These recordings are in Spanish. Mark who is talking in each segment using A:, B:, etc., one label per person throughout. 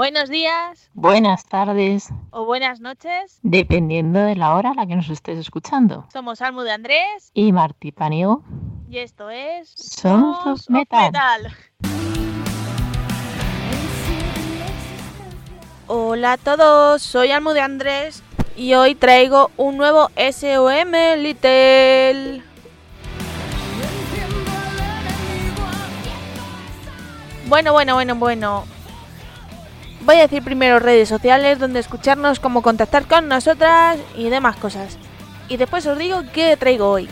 A: Buenos días
B: Buenas tardes,
A: o buenas noches.
B: dependiendo de la hora a la que nos estés escuchando.
A: Somos Almu de Andrés
B: Y Martí Paniego,
A: y esto es
B: of
A: Sons
B: Metal.
A: Hola a todos, soy Almu de Andrés y hoy traigo un nuevo SOM Little. Bueno, bueno, bueno, bueno. Voy a decir primero redes sociales donde escucharnos, cómo contactar con nosotras y demás cosas. Y después os digo qué traigo hoy.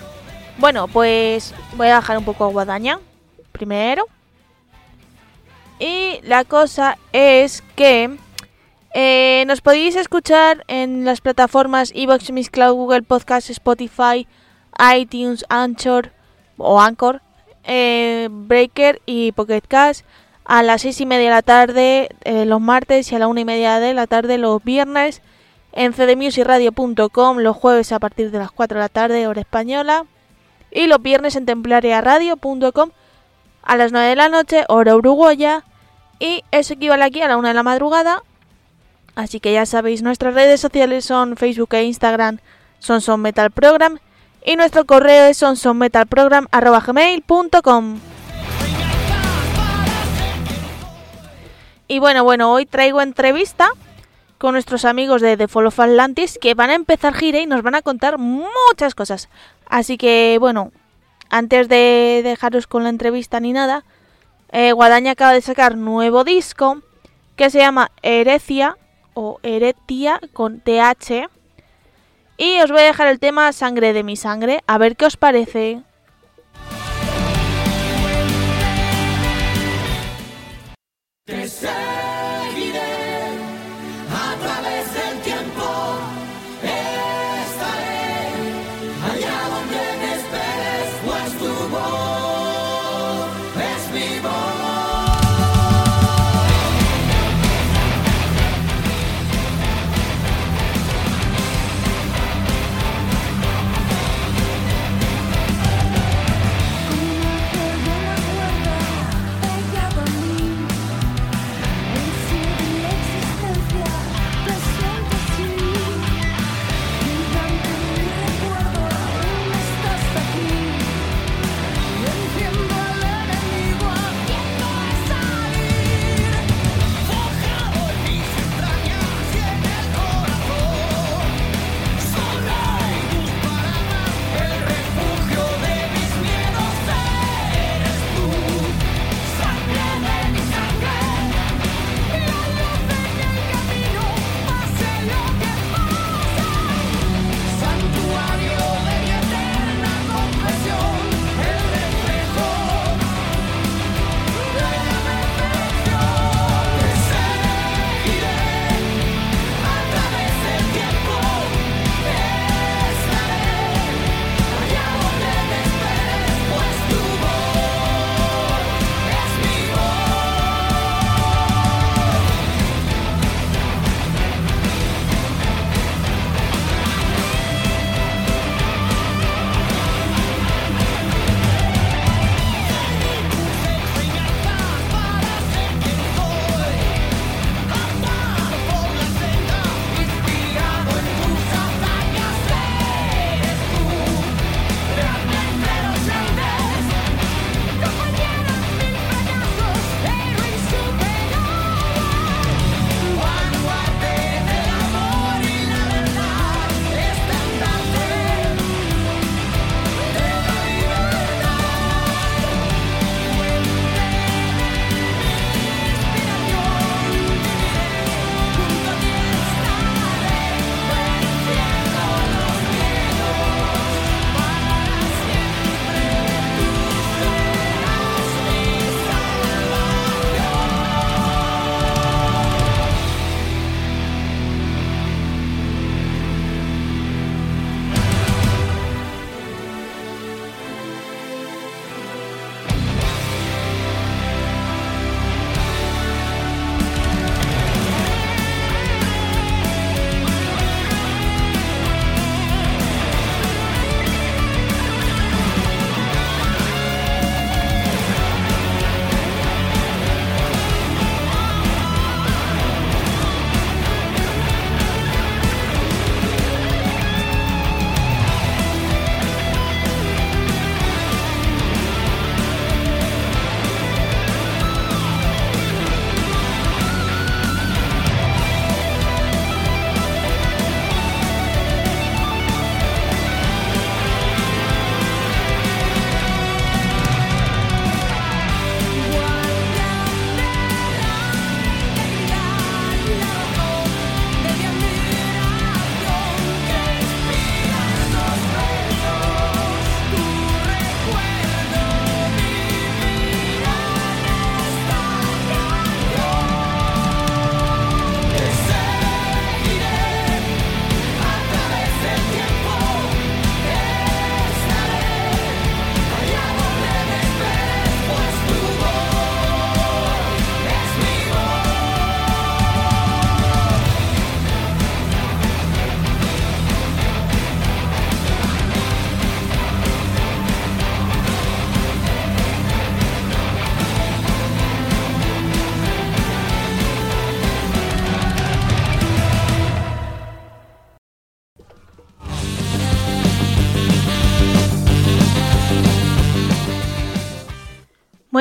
A: Bueno, pues voy a bajar un poco a guadaña primero. Y la cosa es que eh, nos podéis escuchar en las plataformas Evox, Cloud, Google Podcast, Spotify, iTunes, Anchor o Anchor, eh, Breaker y Pocket Cast a las seis y media de la tarde eh, los martes y a la una y media de la tarde los viernes en cdmusicradio.com los jueves a partir de las 4 de la tarde hora española y los viernes en templariaradio.com a las 9 de la noche hora uruguaya y eso equivale aquí a la 1 de la madrugada. Así que ya sabéis nuestras redes sociales son Facebook e Instagram son son y nuestro correo es sonsonmetalprogram@gmail.com Y bueno, bueno, hoy traigo entrevista con nuestros amigos de The Fall of Atlantis que van a empezar gira y nos van a contar muchas cosas. Así que bueno, antes de dejaros con la entrevista ni nada, eh, Guadaña acaba de sacar nuevo disco que se llama Herecia o Heretia con TH. Y os voy a dejar el tema Sangre de mi sangre, a ver qué os parece.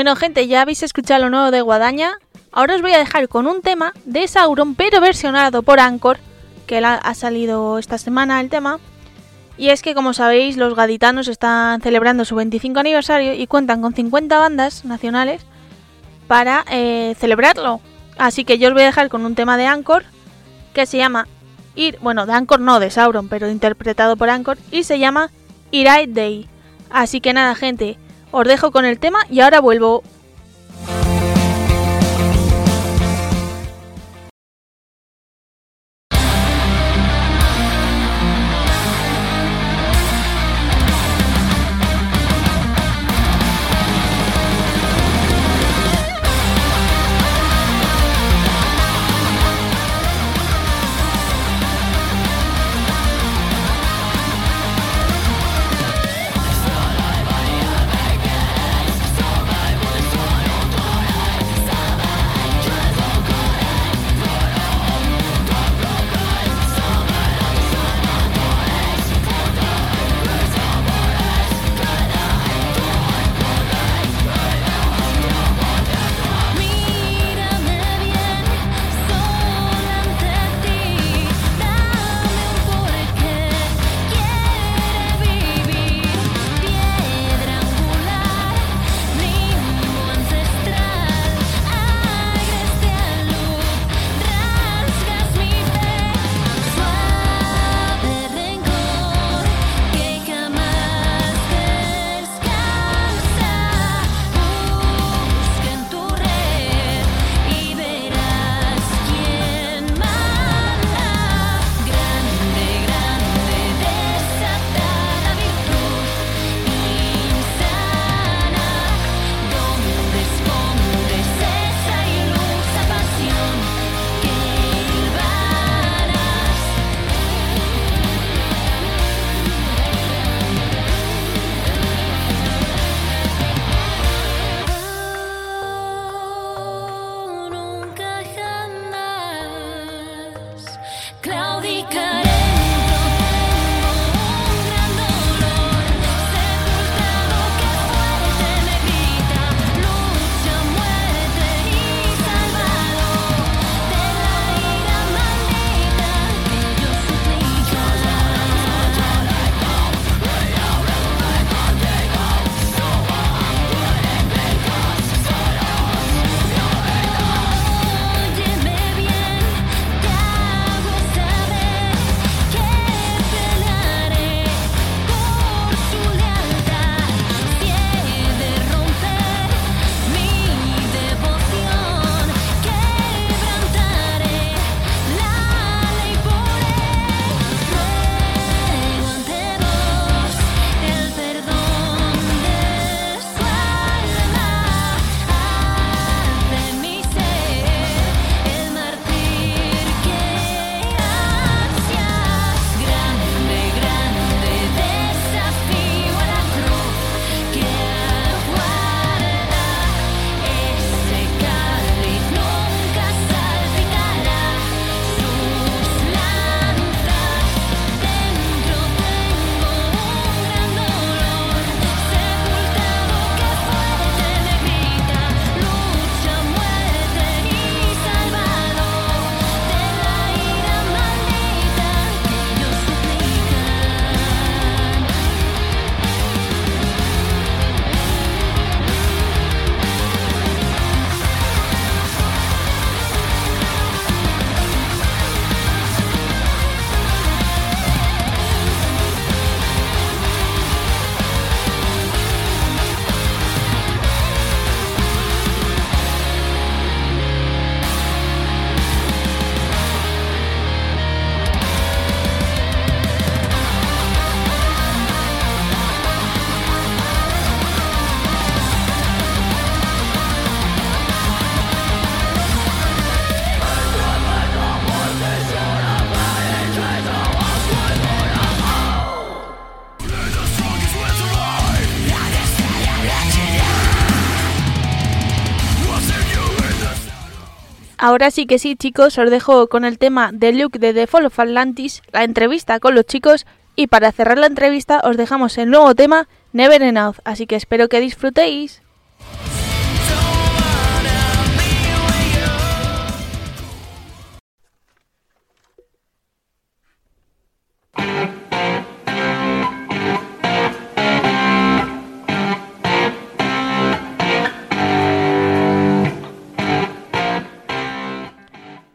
C: Bueno, gente, ya habéis escuchado lo nuevo de Guadaña. Ahora os voy a dejar con un tema de Sauron, pero versionado por Anchor, que ha salido esta semana el tema. Y es que, como sabéis, los gaditanos están celebrando su 25 aniversario y cuentan con 50 bandas nacionales para eh, celebrarlo. Así que yo os voy a dejar con un tema de Anchor que se llama Ir, bueno, de Anchor no, de Sauron, pero interpretado por Anchor y se llama Irai Day. Así que nada, gente, os dejo con el tema y ahora vuelvo. Ahora sí que sí, chicos, os dejo con el tema de Luke de The Fall of Atlantis, la entrevista con los chicos y para cerrar la entrevista os dejamos el nuevo tema Never Enough, así que espero que disfrutéis.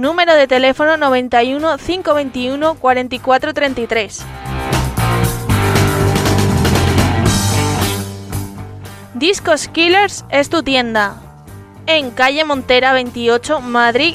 A: Número de teléfono 91 521 4433. Discos Killers es tu tienda. En calle Montera 28, Madrid.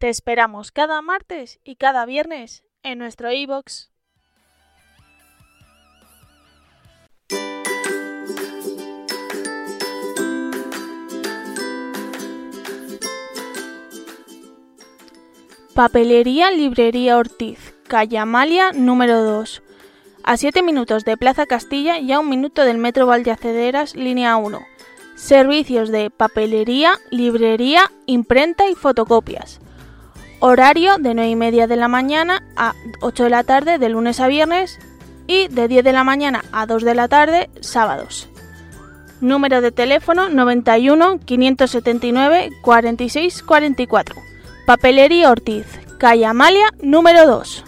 A: Te esperamos cada martes y cada viernes en nuestro iBox. Papelería Librería Ortiz, calle Amalia número 2. A 7 minutos de Plaza Castilla y a un minuto del Metro Valdeacederas, línea 1. Servicios de papelería, librería, imprenta y fotocopias. Horario de 9 y media de la mañana a 8 de la tarde de lunes a viernes y de 10 de la mañana a 2 de la tarde sábados. Número de teléfono 91 579 46 44. Papelería Ortiz, calle Amalia número 2.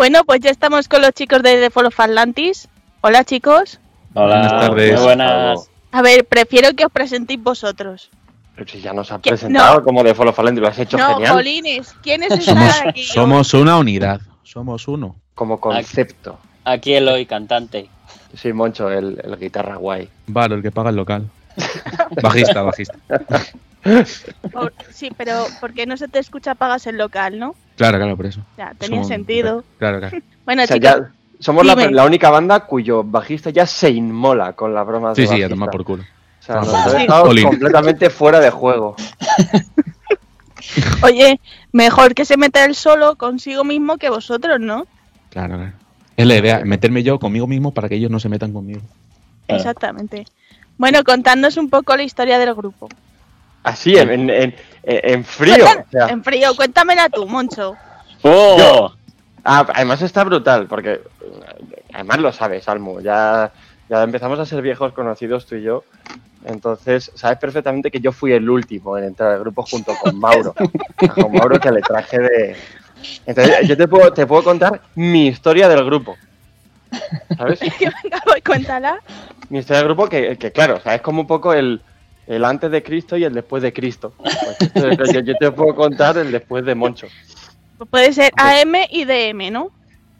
A: Bueno, pues ya estamos con los chicos de The Fall of Atlantis. Hola chicos.
C: Hola,
D: Buenas tardes.
C: muy buenas.
A: A ver, prefiero que os presentéis vosotros.
E: Pero si ya nos has
A: ¿Qué?
E: presentado
A: No.
E: como de Follow Fallen, lo has hecho
A: no,
E: genial.
A: Jolines, ¿quiénes están
D: Somos,
A: aquí?
D: somos una unidad. Somos uno.
E: Como concepto.
C: Aquí Eloy, cantante.
E: Sí, Moncho, el, el guitarra guay.
D: Vale, el que paga el local. Bajista, bajista.
A: Por- sí, pero ¿por qué no se te escucha pagas el local, no?
D: Claro, claro, por eso.
A: Ya, tenía
D: Somos-
A: sentido.
D: Claro, claro.
A: Bueno,
E: O sea,
A: chicos,
E: ya somos la, única banda cuyo bajista ya se inmola con las bromas
D: Sí,
E: de
D: sí, a
E: bajista.
D: tomar por culo.
E: O sea, nos
D: Sí.
E: completamente fuera de juego.
A: oye, mejor que se meta él solo consigo mismo que vosotros, ¿no?
D: Claro, claro. Es la idea, meterme yo conmigo mismo para que ellos no se metan conmigo.
C: Claro.
A: Exactamente. Bueno, contadnos un poco la historia del grupo.
E: Así, en, en, en- en frío.
A: Cuentan-
E: o sea.
A: En frío, cuéntamela tú, Moncho.
C: ¡Oh!
E: Yo. Ah, además está brutal, porque eh, además lo sabes, Almu. Ya, ya empezamos a ser viejos conocidos tú y yo. Entonces, sabes perfectamente que yo fui el último en entrar al grupo junto con Mauro. Con Mauro que le traje de. Entonces, yo te puedo, te puedo contar mi historia del grupo. ¿Sabes?
A: Venga, voy, cuéntala.
E: Mi historia del grupo, que, que claro, o sea, es como un poco el, el antes de Cristo y el después de Cristo. Pues, yo, yo te puedo contar el después de Moncho.
A: Pues puede ser AM y DM, ¿no?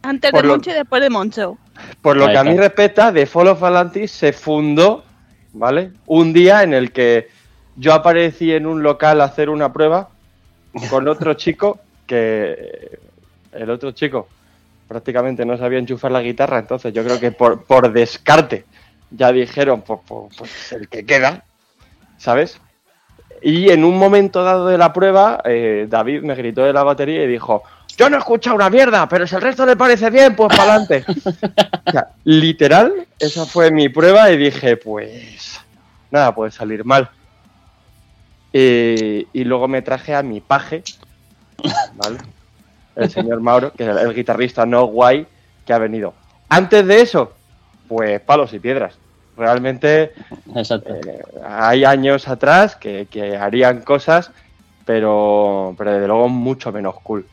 A: Antes
E: Por
A: de
E: lo-
A: Moncho y después de Moncho.
E: Por lo
C: Ahí
E: que a mí respecta, The Fall of Atlantis se fundó, ¿vale? Un día en el que yo aparecí en un local a hacer una prueba con otro chico que el otro chico prácticamente no sabía enchufar la guitarra, entonces yo creo que por, por descarte ya dijeron, pues, pues- pues el que queda, ¿sabes? Y en un momento dado de la prueba, eh, David me gritó de la batería y dijo, yo no he escuchado una mierda, pero si el resto le parece bien, pues para adelante. O sea, literal, esa fue mi prueba y dije, pues nada, puede salir mal. Y, y luego me traje a mi paje, ¿vale? El señor Mauro, que es el, el guitarrista no guay que ha venido. Antes de eso, pues palos y piedras. Realmente
C: Exacto.
E: eh, hay años atrás que, que harían cosas, pero, pero desde luego mucho menos cool.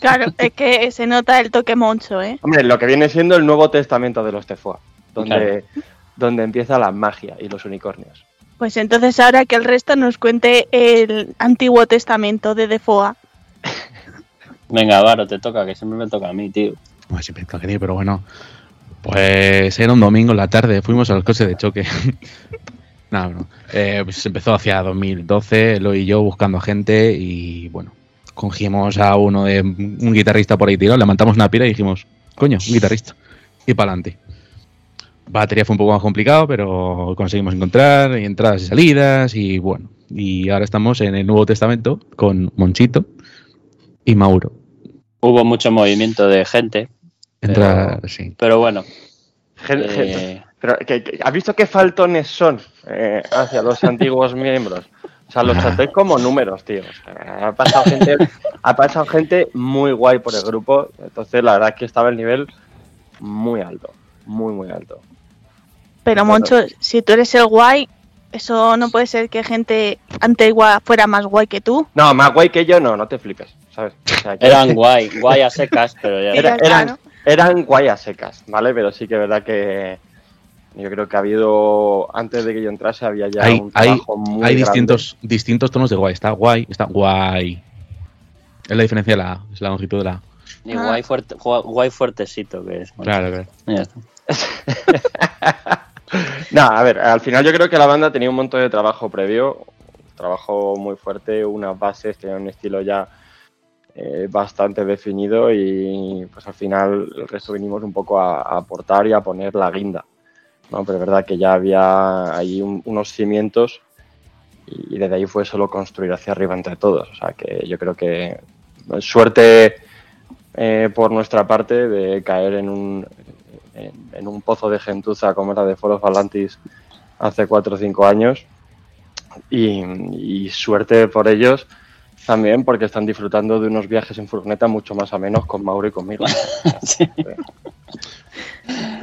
A: Claro, es que se nota el toque Moncho, ¿eh?
E: Hombre, lo que viene siendo el Nuevo Testamento de los Tefoa, donde,
C: Claro.
E: donde empieza la magia y los unicornios.
A: Pues entonces ahora que el resto nos cuente el Antiguo Testamento de Defoa.
C: Venga, Varo, te toca, que siempre me toca a mí, tío.
D: Bueno, siempre tengo que decir, pero bueno. Pues era un domingo en la tarde, fuimos al coche de choque. Nada, no. Eh, pues empezó hacia 2012, lo y yo buscando gente y bueno, cogimos a uno de un guitarrista por ahí tirado, levantamos una pila y dijimos, coño, un guitarrista. Y para adelante. Batería fue un poco más complicado, pero conseguimos encontrar y entradas y salidas y bueno. Y ahora estamos en el Nuevo Testamento con Monchito y Mauro.
C: Hubo mucho movimiento de gente,
D: Entra, sí.
C: pero bueno.
E: Gen-
C: eh,
E: pero, ¿qué- qué- ¿Has visto qué faltones son eh, hacia los antiguos miembros? O sea, los tratáis como números, tío. O sea, ha, pasado gente, ha pasado gente muy guay por el grupo. Entonces, la verdad es que estaba el nivel muy alto. Muy, muy alto.
A: Pero Moncho, si tú eres el guay, eso no puede ser que gente antigua fuera más guay que tú.
E: No, más guay que yo, no, no te flipes. ¿sabes? O sea, que-
C: eran guay, guay a secas, pero ya.
E: Era- eran,
A: claro.
E: Eran guayas secas, ¿vale? Pero sí que es verdad que yo creo que ha habido, antes de que yo entrase, había ya
D: Hay,
E: un
D: hay,
E: trabajo muy
D: hay
E: grande.
D: distintos, distintos tonos de guay. Está guay, está guay. Es la diferencia de la A, es la longitud de la A.
C: Y guay, fuerte, guay, guay fuertecito que es.
D: Claro, claro.
C: Ya está.
E: No, a ver, al final yo creo que la banda tenía un montón de trabajo previo, trabajo muy fuerte, unas bases, tenía un estilo ya eh, bastante definido y pues al final el resto vinimos un poco a, aportar y a poner la guinda. ¿no? Pero es verdad que ya había ahí un- unos cimientos y desde ahí fue solo construir hacia arriba entre todos. O sea que yo creo que suerte eh, por nuestra parte de caer en un, en, en un pozo de gentuza como era de of Atlantis hace 4 o 5 años. Y, y suerte por ellos también porque están disfrutando de unos viajes en furgoneta mucho más amenos con Mauro y conmigo.
C: Sí.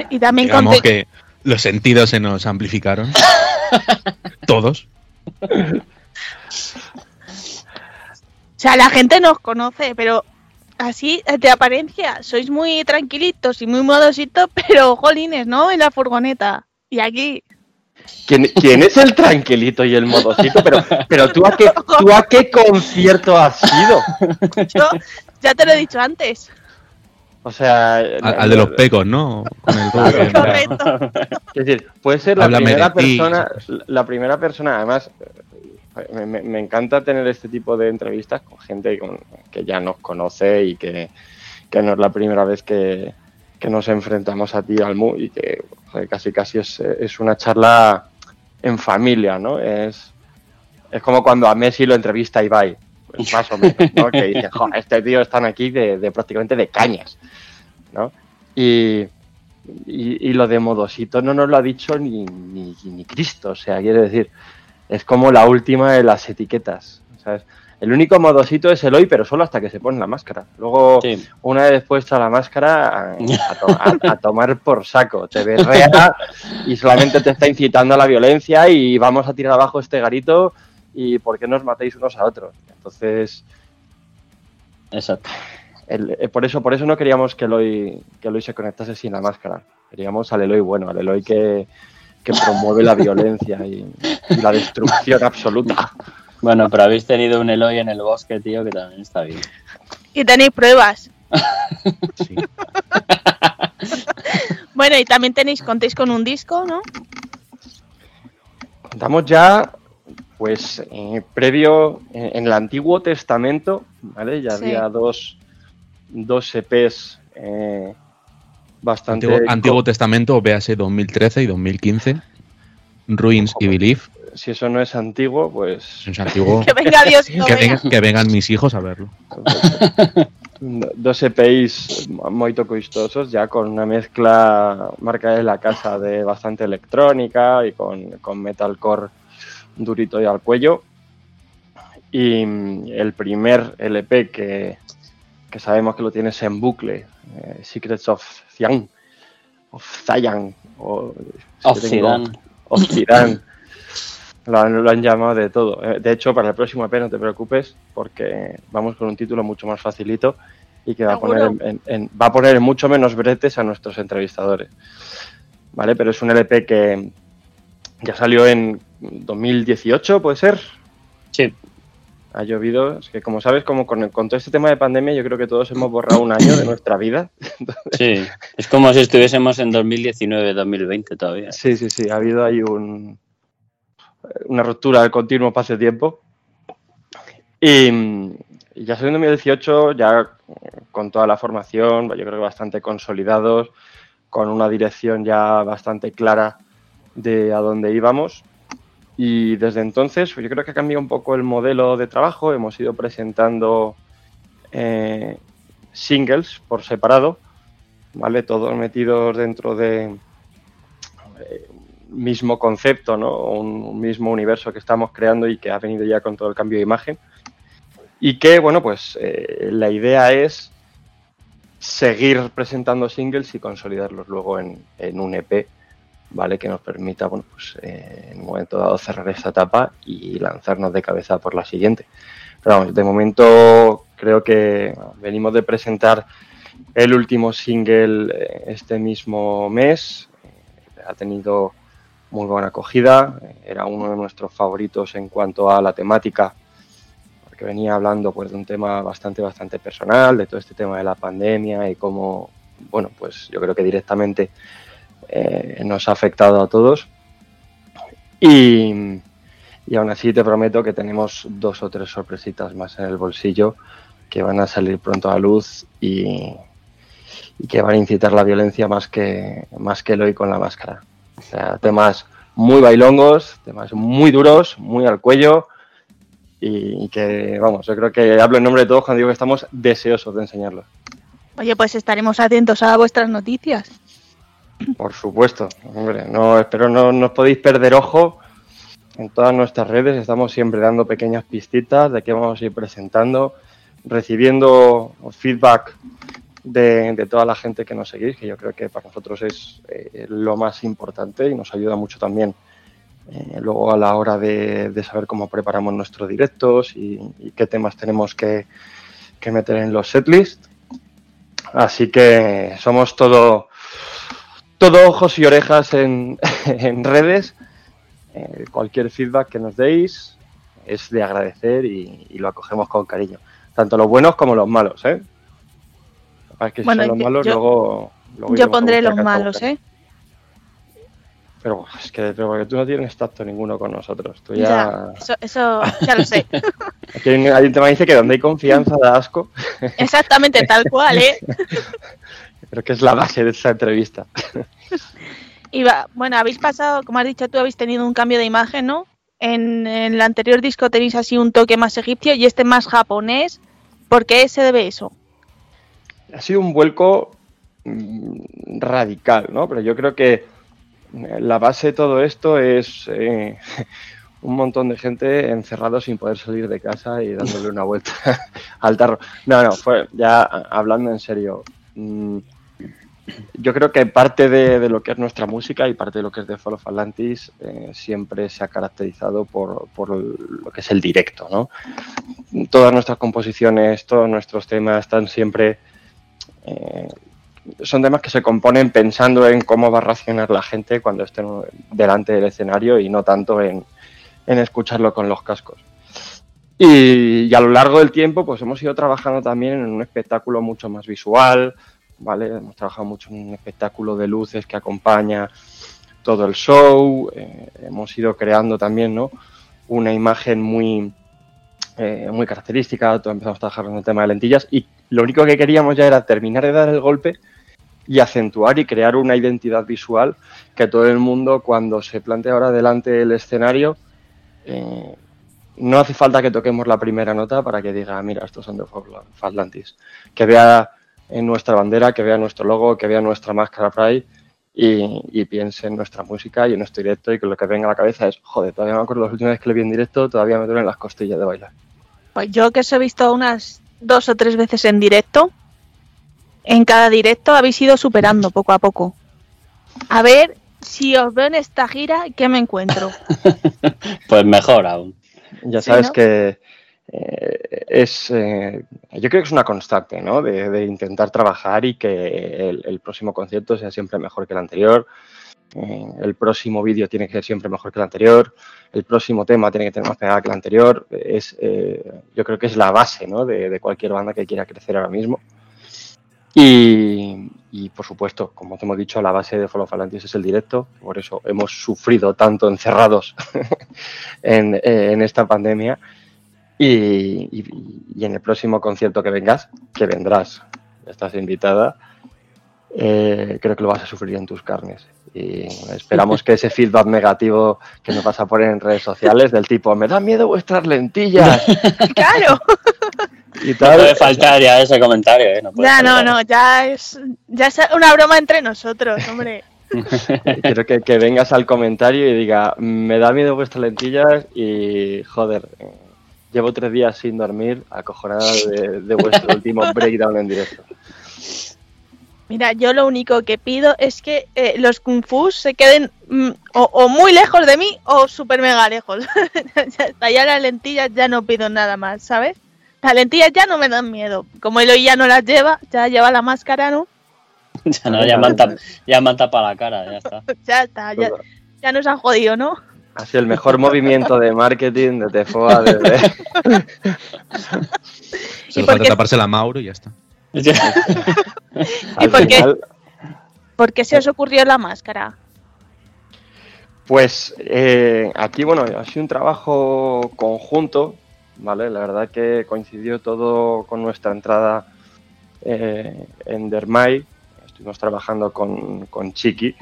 A: Y también
D: Digamos que los sentidos se nos amplificaron. Todos.
A: O sea, la gente nos conoce, pero así de apariencia sois muy tranquilitos y muy modositos, pero jolines, ¿no? En la furgoneta. Y aquí.
E: ¿Quién, quién es el tranquilito y el modosito? Pero, pero ¿tú, a qué, ¿tú a qué concierto has ido?
A: Yo ya te lo he dicho antes.
E: O sea,
D: Al, al de los pecos, ¿no? Con el.
A: Correcto.
E: Es decir, puede ser la
D: Háblame
E: primera persona, la primera persona, además, me, me- me encanta tener este tipo de entrevistas con gente con- que ya nos conoce y que, que no es la primera vez que, que nos enfrentamos a ti, Almu, y que joder, casi casi es, es una charla en familia, ¿no? Es, es como cuando a Messi lo entrevista Ibai, pues más o menos, ¿no? Que dice, "Jo, este tío están aquí de, de prácticamente de cañas, ¿no? Y, y, y lo de modosito no nos lo ha dicho ni, ni, ni Cristo, o sea, quiere decir, es como la última de las etiquetas, ¿sabes? El único modosito es el hoy, pero solo hasta que se pone la máscara. Luego,
C: Sí.
E: una vez puesta la máscara, a, a to- a- a tomar por saco. Te berrea y solamente te está incitando a la violencia y vamos a tirar abajo este garito y por qué nos matéis unos a otros. Entonces,
C: Exacto.
E: el- eh, por eso por eso no queríamos que Eloy, que Eloy se conectase sin la máscara. Queríamos al Eloy bueno, al Eloy que, que promueve la violencia y, y la destrucción absoluta.
C: Bueno, pero habéis tenido un Eloy en el bosque, tío, que también está bien.
A: Y tenéis pruebas.
D: Sí.
A: Bueno, y también tenéis, contéis con un disco, ¿no?
E: Contamos ya, pues, eh, previo, en, en el Antiguo Testamento, ¿vale? Ya
A: Sí.
E: había dos, dos EPs eh, bastante...
D: Antiguo, Antiguo Testamento, véase 2013 y 2015. Ruins y Belief.
E: Si eso no es antiguo, pues...
D: Es antiguo.
A: Que venga Dios
D: Que, vengan- que vengan mis hijos a verlo.
E: dos EPIs muy costosos, ya con una mezcla marca de la casa de bastante electrónica y con, con metalcore durito y al cuello. Y mm, el primer LP que, que sabemos que lo tienes en bucle, eh, Secrets of Zion, of Zion, o
C: Of
E: si
C: Zidane.
E: of Zidane. Lo han, lo han llamado de todo. Eh, De hecho, para el próximo EP no te preocupes, porque vamos con un título mucho más facilito y que va a poner en, en- va a poner en mucho menos bretes a nuestros entrevistadores. ¿Vale? Pero es un LP que ya salió en 2018, ¿puede ser?
C: Sí,
E: Ha llovido. Es que, como sabes, como con, con todo este tema de pandemia, yo creo que todos hemos borrado un año de nuestra vida.
C: sí. Es como si estuviésemos en 2019-2020 todavía.
E: Sí, sí, sí, ha habido ahí un, una ruptura del continuo pase tiempo. Y, ya salió en 2018, ya con toda la formación, yo creo que bastante consolidados, con una dirección ya bastante clara de a dónde íbamos. Y desde entonces, pues yo creo que ha cambiado un poco el modelo de trabajo. Hemos ido presentando eh, singles por separado, ¿vale? Todos metidos dentro de, eh, mismo concepto, ¿no? Un, mismo universo que estamos creando y que ha venido ya con todo el cambio de imagen. Y que, bueno, pues eh, la idea es seguir presentando singles y consolidarlos luego en, un EP, ¿vale? Que nos permita, bueno, pues eh, en un momento dado cerrar esta etapa y lanzarnos de cabeza por la siguiente. Pero vamos, de momento creo que venimos de presentar el último single eh, este mismo mes. Ha tenido muy buena acogida. eh, Era uno de nuestros favoritos en cuanto a la temática, porque venía hablando pues, de un tema bastante, bastante personal, de todo este tema de la pandemia y cómo, bueno, pues yo creo que directamente eh, nos ha afectado a todos. Y, y aún así te prometo que tenemos dos o tres sorpresitas más en el bolsillo que van a salir pronto a luz y, y que van a incitar la violencia más que, más que el hoy con la máscara. O sea, temas muy bailongos, temas muy duros, muy al cuello y, que, vamos, yo creo que hablo en nombre de todos cuando digo que estamos deseosos de enseñarlos.
A: Oye, pues estaremos atentos a vuestras noticias.
E: Por supuesto, hombre, no, espero no, no os podéis perder ojo en todas nuestras redes, estamos siempre dando pequeñas pistitas de qué vamos a ir presentando, recibiendo feedback de, toda la gente que nos seguís, que yo creo que para nosotros es eh, lo más importante y nos ayuda mucho también eh, luego a la hora de, saber cómo preparamos nuestros directos y, y qué temas tenemos que, que meter en los setlists. Así que somos todo, todo ojos y orejas en, en redes. Eh, cualquier feedback que nos deis es de agradecer y, y lo acogemos con cariño. Tanto los buenos como los malos, ¿eh? Para que
A: Bueno,
E: son los
A: yo-
E: malos,
A: yo-
E: luego, luego
A: Yo pondré los malos. ¿eh?
E: Pero es que pero porque tú no tienes tacto ninguno con nosotros. Tú
A: Ya,
E: ya...
A: eso, eso ya lo sé.
E: Aquí hay un- hay un tema que dice que donde hay confianza da asco.
A: Exactamente tal cual, ¿eh?
E: Creo que es la base de esta entrevista.
A: Y va- bueno, habéis pasado, como has dicho tú, habéis tenido un cambio de imagen, ¿no? En, en el anterior disco tenéis así un toque más egipcio y este más japonés. ¿Por qué se debe eso?
E: Ha sido un vuelco mm, radical, ¿no? Pero yo creo que eh, la base de todo esto es eh, un montón de gente encerrado sin poder salir de casa y dándole una vuelta al tarro. No, no, fue ya hablando en serio. mm, yo creo que parte de, lo que es nuestra música y parte de lo que es de Fall of Atlantis eh, siempre se ha caracterizado por lo que es el directo, ¿no? Todas nuestras composiciones, todos nuestros temas están siempre eh, son temas que se componen pensando en cómo va a reaccionar la gente cuando estén delante del escenario y no tanto en, en escucharlo con los cascos. Y, a lo largo del tiempo, pues hemos ido trabajando también en un espectáculo mucho más visual, ¿vale? Hemos trabajado mucho en un espectáculo de luces que acompaña todo el show. eh, hemos ido creando también, ¿no? Una imagen muy, eh, muy característica. Empezamos a trabajar en el tema de lentillas y lo único que queríamos ya era terminar de dar el golpe y acentuar y crear una identidad visual que todo el mundo cuando se plantea ahora delante del escenario eh, no hace falta que toquemos la primera nota para que diga, mira, estos son de Fatlantis. Que vea en nuestra bandera, que vea nuestro logo, que vea nuestra máscara Pride y, y piense en nuestra música y en nuestro directo y que lo que venga a la cabeza es, joder, todavía me acuerdo las últimas veces que le vi en directo, todavía me duelen las costillas de bailar.
A: Pues yo que os he visto unas dos o tres veces en directo, en cada directo habéis ido superando poco a poco. A ver si os veo en esta gira, ¿qué me encuentro?
C: Pues mejor aún.
E: Ya
A: Sí,
E: sabes
A: ¿no?
E: que eh, es, eh, yo creo que es una constante, ¿no? De, de intentar trabajar y que el, el próximo concierto sea siempre mejor que el anterior. Eh, el próximo vídeo tiene que ser siempre mejor que el anterior. El próximo tema tiene que tener más pegada que el anterior. Es, eh, yo creo que es la base, ¿no? De, de cualquier banda que quiera crecer ahora mismo. Y, y, por supuesto, como te hemos dicho, la base de Follow Falantis es el directo. Por eso hemos sufrido tanto encerrados en, eh, en esta pandemia. Y, y- y en el próximo concierto que vengas, que vendrás, estás invitada, eh, creo que lo vas a sufrir en tus carnes. Y esperamos que ese feedback negativo que nos vas a poner en redes sociales, del tipo, me da miedo vuestras lentillas
A: claro,
E: y
C: No
E: tal,
C: puede faltar ya ese comentario, ¿eh? No puede
A: ya no,
C: faltar.
A: no, ya es, ya es una broma entre nosotros, hombre.
E: quiero que, que vengas al comentario y diga, me da miedo vuestras lentillas y, joder, eh, llevo tres días sin dormir, acojonada de, de vuestro último breakdown en directo.
A: Mira, yo lo único que pido es que eh, los kung fu se queden mm, o, o muy lejos de mí o súper mega lejos. ya está, ya las lentillas ya no pido nada más, ¿sabes? Las lentillas ya no me dan miedo. Como Eloy ya no las lleva, ya lleva la máscara, ¿no?
C: Ya, no, ya, me han tap- ya me han tapado la cara, ya está.
A: Ya está, ya, ya nos han jodido, ¿no?
E: Ha sido el mejor movimiento de marketing de Tefoa desde...
D: Se
A: ¿Y
D: le
A: por
D: falta taparse la Mauro y ya está.
E: al
A: por qué?
E: final,
A: ¿Por qué se os ocurrió la máscara?
E: Pues eh, aquí, bueno, ha sido un trabajo conjunto, ¿vale? La verdad que coincidió todo con nuestra entrada eh, en Dermay. Estuvimos trabajando con, con Chiqui,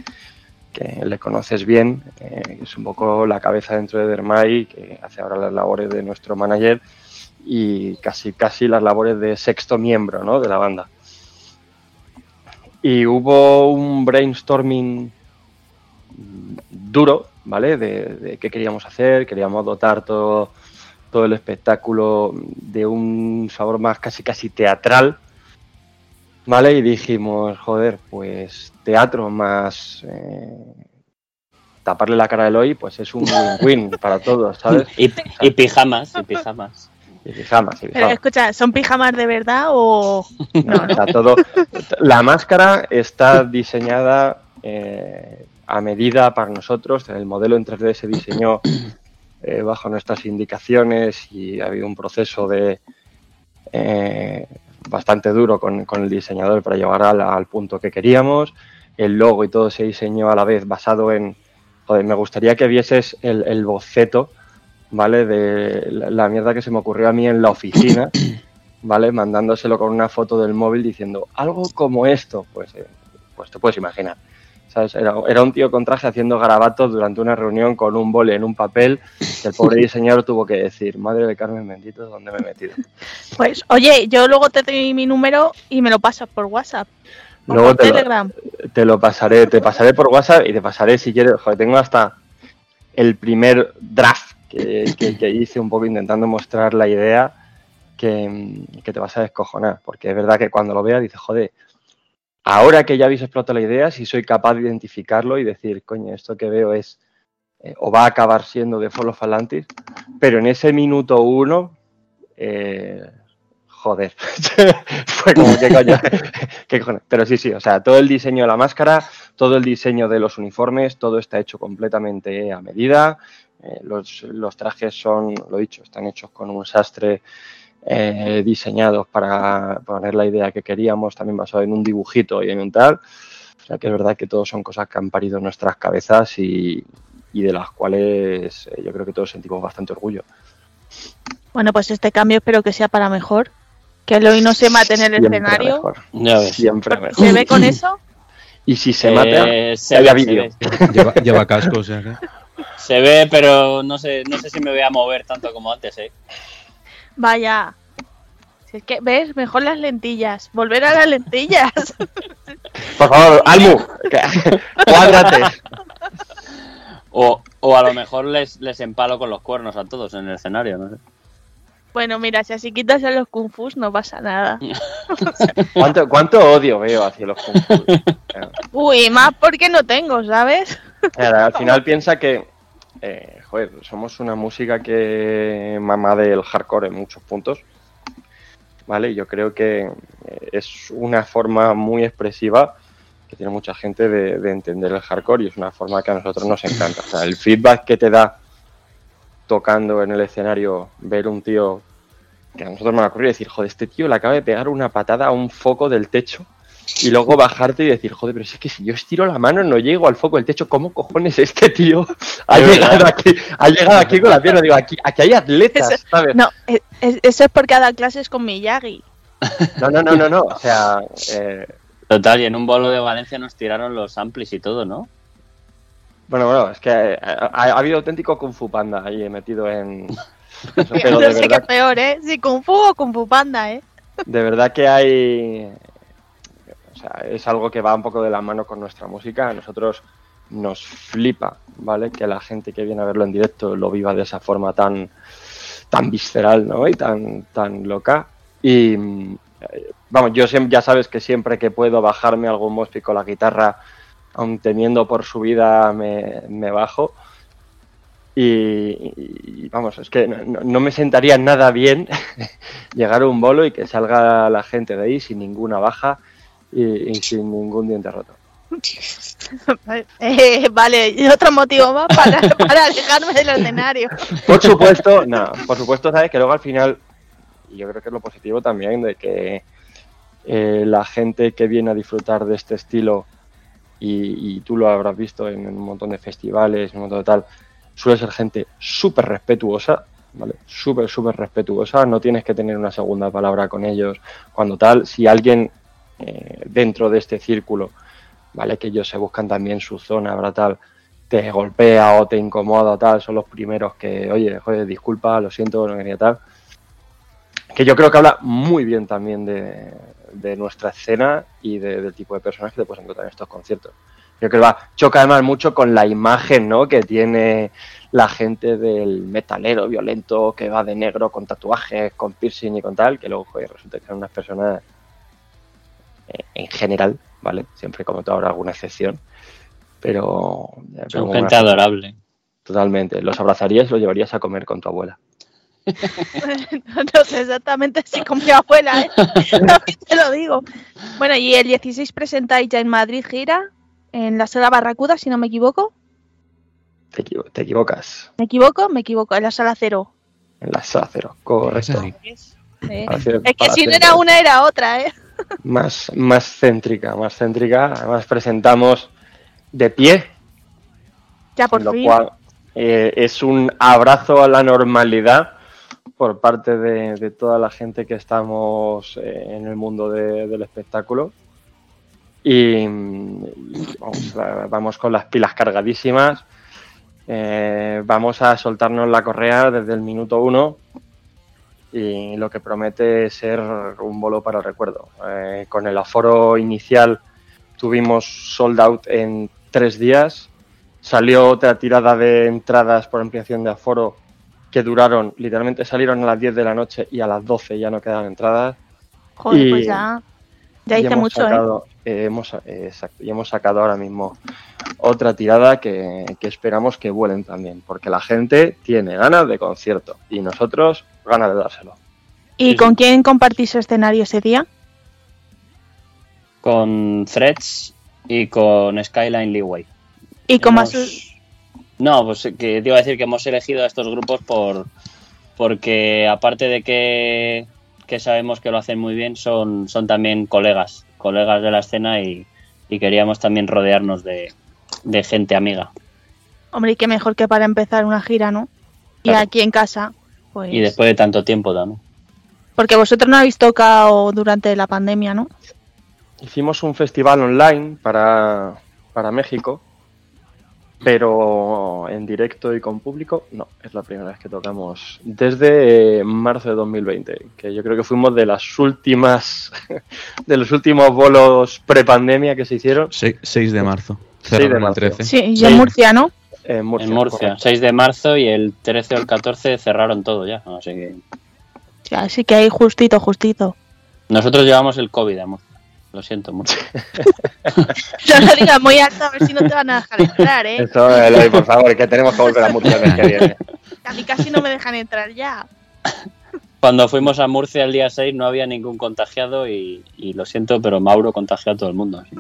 E: que le conoces bien, eh, es un poco la cabeza dentro de Dermay, que hace ahora las labores de nuestro manager y casi, casi las labores de sexto miembro, ¿no? De la banda. Y hubo un brainstorming duro, ¿vale? De, de qué queríamos hacer, queríamos dotar todo, todo el espectáculo de un sabor más casi casi teatral, ¿vale? Y dijimos, joder, pues teatro más eh, taparle la cara a Eloy, pues es un win-win para todos, ¿sabes?
C: Y, y pijamas, y pijamas.
E: Y pijamas, y
A: Pero escucha, ¿son pijamas de verdad o...? No, no.
E: Está todo, la máscara está diseñada eh, a medida para nosotros. El modelo en 3D se diseñó eh, bajo nuestras indicaciones y ha habido un proceso de eh, bastante duro con, con el diseñador para llegar al, al punto que queríamos. El logo y todo se diseñó a la vez basado en. Joder, me gustaría que vieses el, el boceto, ¿vale? De la, mierda que se me ocurrió a mí en la oficina. ¿vale? Mandándoselo con una foto del móvil diciendo algo como esto, pues, eh, pues te puedes imaginar. ¿sabes? Era, era un tío con traje haciendo garabatos durante una reunión con un boli en un papel que el pobre diseñador tuvo que decir, madre de Carmen bendito, ¿dónde me he metido?
A: Pues, oye, yo luego te doy mi número y me lo pasas por WhatsApp. o
E: Luego
A: por
E: te lo,
A: Telegram.
E: te lo pasaré, te pasaré por WhatsApp y te pasaré si quieres, joder, tengo hasta el primer draft que, hice un poco intentando mostrar la idea que, que te vas a descojonar, porque es verdad que cuando lo veas dices, joder, ahora que ya habéis explotado la idea, si soy capaz de identificarlo y decir, coño, esto que veo es, eh, o va a acabar siendo de Follow Falantis, pero en ese minuto uno, eh, joder, fue como que coño, ¿qué cojones? Pero sí, sí, o sea, todo el diseño de la máscara, todo el diseño de los uniformes, todo está hecho completamente a medida. Eh, los, los trajes son, lo dicho, están hechos con un sastre eh, diseñados para poner la idea que queríamos, también basado en un dibujito y en un tal. O sea que es verdad que todos son cosas que han parido en nuestras cabezas y, y de las cuales eh, yo creo que todos sentimos bastante orgullo.
A: Bueno, pues este cambio espero que sea para mejor. Que Eloy no se mate en el
E: Siempre
A: escenario.
E: mejor,
C: Ya ves.
E: siempre mejor.
A: ¿Se ve con eso?
E: Y si se
C: Eh,
E: mata,
C: se ve,
E: vídeo.
D: Lleva, lleva casco, o sea que.
C: Se ve, pero no sé, no sé si me voy a mover tanto como antes, ¿eh?
A: Vaya. Si es que, ¿ves? Mejor las lentillas. Volver a las lentillas.
E: Por favor, Almu, cuádrate.
C: O, o a lo mejor les, les empalo con los cuernos a todos en el escenario, no sé.
A: bueno, mira, si así quitas a los kung fu no pasa nada.
E: ¿Cuánto, cuánto odio veo hacia los kung fu?
A: Uy, más porque no tengo, ¿sabes?
E: Mira, al final piensa que, eh, joder, somos una música que mama del hardcore en muchos puntos, ¿vale? Yo creo que eh, es una forma muy expresiva que tiene mucha gente de, de entender el hardcore y es una forma que a nosotros nos encanta. O sea, el feedback que te da tocando en el escenario ver un tío que a nosotros nos ha ocurrido decir, joder, este tío le acaba de pegar una patada a un foco del techo y luego bajarte y decir, joder, pero si es que si yo estiro la mano no llego al foco del techo, ¿cómo cojones este tío ha
C: Es
E: llegado
C: verdad.
E: aquí, ha llegado aquí con la pierna? Digo, aquí, aquí hay atletas, ¿sabes?
A: No, es- es- eso es porque ha dado clases con Miyagi.
E: No, no, no, no, no. O sea, eh,
C: Total, y en un bolo de Valencia nos tiraron los amplis y todo, ¿no?
E: bueno, bueno, es que eh, ha, ha habido auténtico Kung Fu Panda ahí metido en... eso, pero
A: no
E: de
A: sé qué
E: verdad,
A: peor, ¿eh? Si Kung Fu o Kung Fu Panda, ¿eh?
E: de verdad que hay... O sea, es algo que va un poco de la mano con nuestra música. A nosotros nos flipa, ¿vale? Que la gente que viene a verlo en directo lo viva de esa forma tan, tan visceral, ¿no? Y tan, tan loca. Y eh, vamos, yo siempre, ya sabes que siempre que puedo bajarme algún mospi con la guitarra, aun temiendo por su vida, me, bajo. Y, vamos, es que no- no me sentaría nada bien llegar a un bolo y que salga la gente de ahí sin ninguna baja y, y sin ningún diente roto.
A: Eh, vale, y otro motivo más para, para alejarme del escenario.
E: Por supuesto, no, por supuesto, sabes que luego al final, y yo creo que es lo positivo también, de que eh, la gente que viene a disfrutar de este estilo, y, y tú lo habrás visto en, un montón de festivales, en un montón de tal, suele ser gente súper respetuosa, ¿vale? Súper, súper respetuosa, no tienes que tener una segunda palabra con ellos. Cuando tal, si alguien eh, dentro de este círculo, ¿vale? Que ellos se buscan también su zona, habrá tal, te golpea o te incomoda tal, son los primeros que, oye, joder, disculpa, lo siento, no quería tal. Que yo creo que habla muy bien también de, nuestra escena y de- del tipo de personas que te puedes encontrar en estos conciertos. Yo creo que va, choca además mucho con la imagen ¿no? que tiene la gente del metalero violento que va de negro con tatuajes, con piercing y con tal, que luego resulta que son unas personas en general, ¿vale? Siempre como todo habrá alguna excepción, pero... pero
C: Son gente
E: una-
C: adorable.
E: Totalmente. Los abrazarías y los llevarías a comer con tu abuela.
A: no sé exactamente si con mi abuela, ¿eh? También te lo digo. Bueno, y el 16 presentáis ya en Madrid gira, en la sala Barracuda, si no me equivoco.
E: Te, equivo- te equivocas.
A: ¿Me equivoco? Me equivoco, en la sala cero.
E: En la sala cero, correcto.
D: Sí.
A: Eh, Es que si no era una, era otra, ¿eh?
E: Más, más céntrica, más céntrica. Además presentamos de pie,
A: Ya por
E: lo
A: fin.
E: cual eh, es un abrazo a la normalidad por parte de, de toda la gente que estamos eh, en el mundo de- del espectáculo. Y, y vamos, con las pilas cargadísimas. Eh, vamos a soltarnos la correa desde el minuto uno y lo que promete ser un bolo para el recuerdo. Eh, con el aforo inicial tuvimos sold out en tres días. Salió otra tirada de entradas por ampliación de aforo que duraron, literalmente salieron a las 10 de la noche y a las 12 ya no quedaban entradas.
A: Joder,
E: y-
A: pues ya. Ya hice
E: hemos
A: mucho, ¿eh?
E: sacado, eh, hemos, eh, exacto, y hemos sacado ahora mismo otra tirada que, que esperamos que vuelen también, porque la gente tiene ganas de concierto y nosotros ganas de dárselo.
A: ¿Y
C: Sí,
A: con
C: sí.
A: quién compartís escenario ese día?
C: Con Threads y con Skyline Leeway.
A: ¿Y con más...
C: No, pues que te iba a decir que hemos elegido a estos grupos por porque aparte de que, que sabemos que lo hacen muy bien, son, son también colegas, colegas de la escena y, y queríamos también rodearnos de, de gente amiga.
A: Hombre, y qué mejor que para empezar una gira, ¿no? Y
C: Claro.
A: aquí en casa, pues...
C: Y después de tanto tiempo también.
A: Porque vosotros no habéis tocado durante la pandemia, ¿no?
E: Hicimos un festival online para, para México, pero en directo y con público no, es la primera vez que tocamos desde marzo de 2020, que yo creo que fuimos de las últimas, de los últimos bolos prepandemia que se hicieron
D: Se- 6 de marzo.
E: 6 de marzo.
D: 13.
A: Sí, y en
C: Sí.
A: Murcia, ¿no?
E: En Murcia.
C: en Murcia,
E: correcto.
C: 6 de marzo y el 13 o el 14 cerraron todo ya. Así que
A: Sí, así que ahí justito, justito.
C: nosotros llevamos el COVID a Murcia. Lo siento mucho.
A: No lo digas muy alto a ver si no te van a dejar entrar, ¿eh?
E: Eso, Eloy, por favor, que tenemos que volver a Murcia el mes que viene.
A: A mí casi no me dejan entrar ya.
C: Cuando fuimos a Murcia el día 6 no había ningún contagiado y, y lo siento, pero Mauro contagió a todo el mundo. así